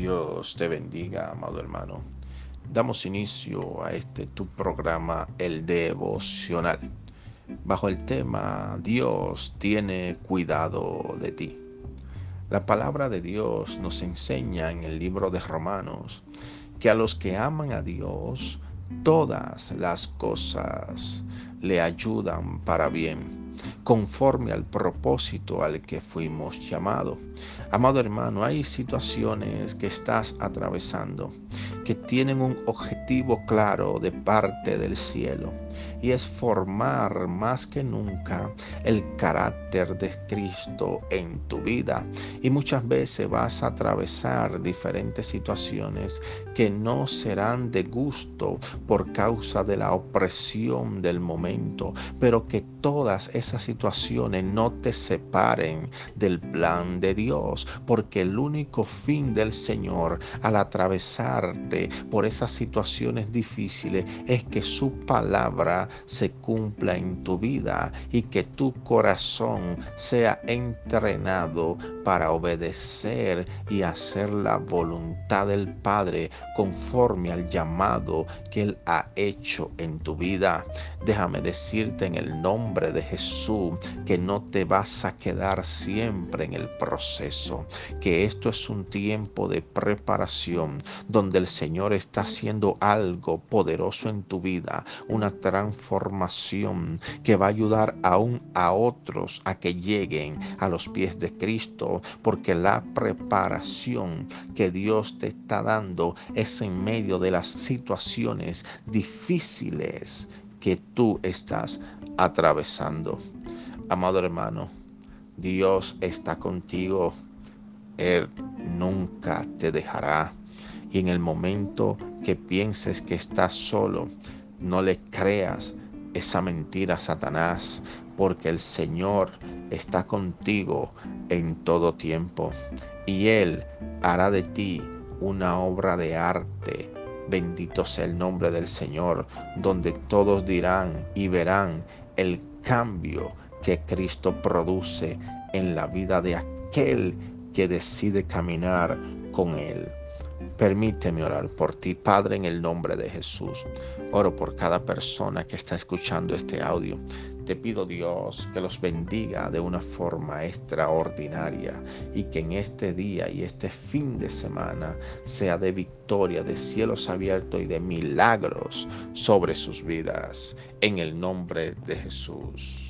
Dios te bendiga, amado hermano. Damos inicio a este tu programa, el devocional, bajo el tema Dios tiene cuidado de ti. La palabra de Dios nos enseña en el libro de Romanos que a los que aman a Dios, todas las cosas le ayudan para bien conforme al propósito al que fuimos llamados. Amado hermano, hay situaciones que estás atravesando que tienen un objetivo claro de parte del cielo y es formar más que nunca el carácter de Cristo en tu vida. Y muchas veces vas a atravesar diferentes situaciones que no serán de gusto por causa de la opresión del momento, pero que todas esas situaciones no te separen del plan de Dios, porque el único fin del Señor al atravesarte por esas situaciones difíciles es que su palabra se cumpla en tu vida y que tu corazón sea entrenado para obedecer y hacer la voluntad del Padre conforme al llamado que Él ha hecho en tu vida. Déjame decirte en el nombre de Jesús que no te vas a quedar siempre en el proceso, que esto es un tiempo de preparación donde el Señor está haciendo algo poderoso en tu vida, una transformación que va a ayudar aún a otros a que lleguen a los pies de Cristo, porque la preparación que Dios te está dando es en medio de las situaciones difíciles que tú estás atravesando. Amado hermano, Dios está contigo. Él nunca te dejará. Y en el momento que pienses que estás solo, no le creas esa mentira Satanás, porque el Señor está contigo en todo tiempo. Y Él hará de ti una obra de arte. Bendito sea el nombre del Señor, donde todos dirán y verán el cambio que Cristo produce en la vida de aquel que decide caminar con Él. Permíteme orar por ti, Padre, en el nombre de Jesús. Oro por cada persona que está escuchando este audio. Te pido Dios que los bendiga de una forma extraordinaria y que en este día y este fin de semana sea de victoria, de cielos abiertos y de milagros sobre sus vidas. En el nombre de Jesús.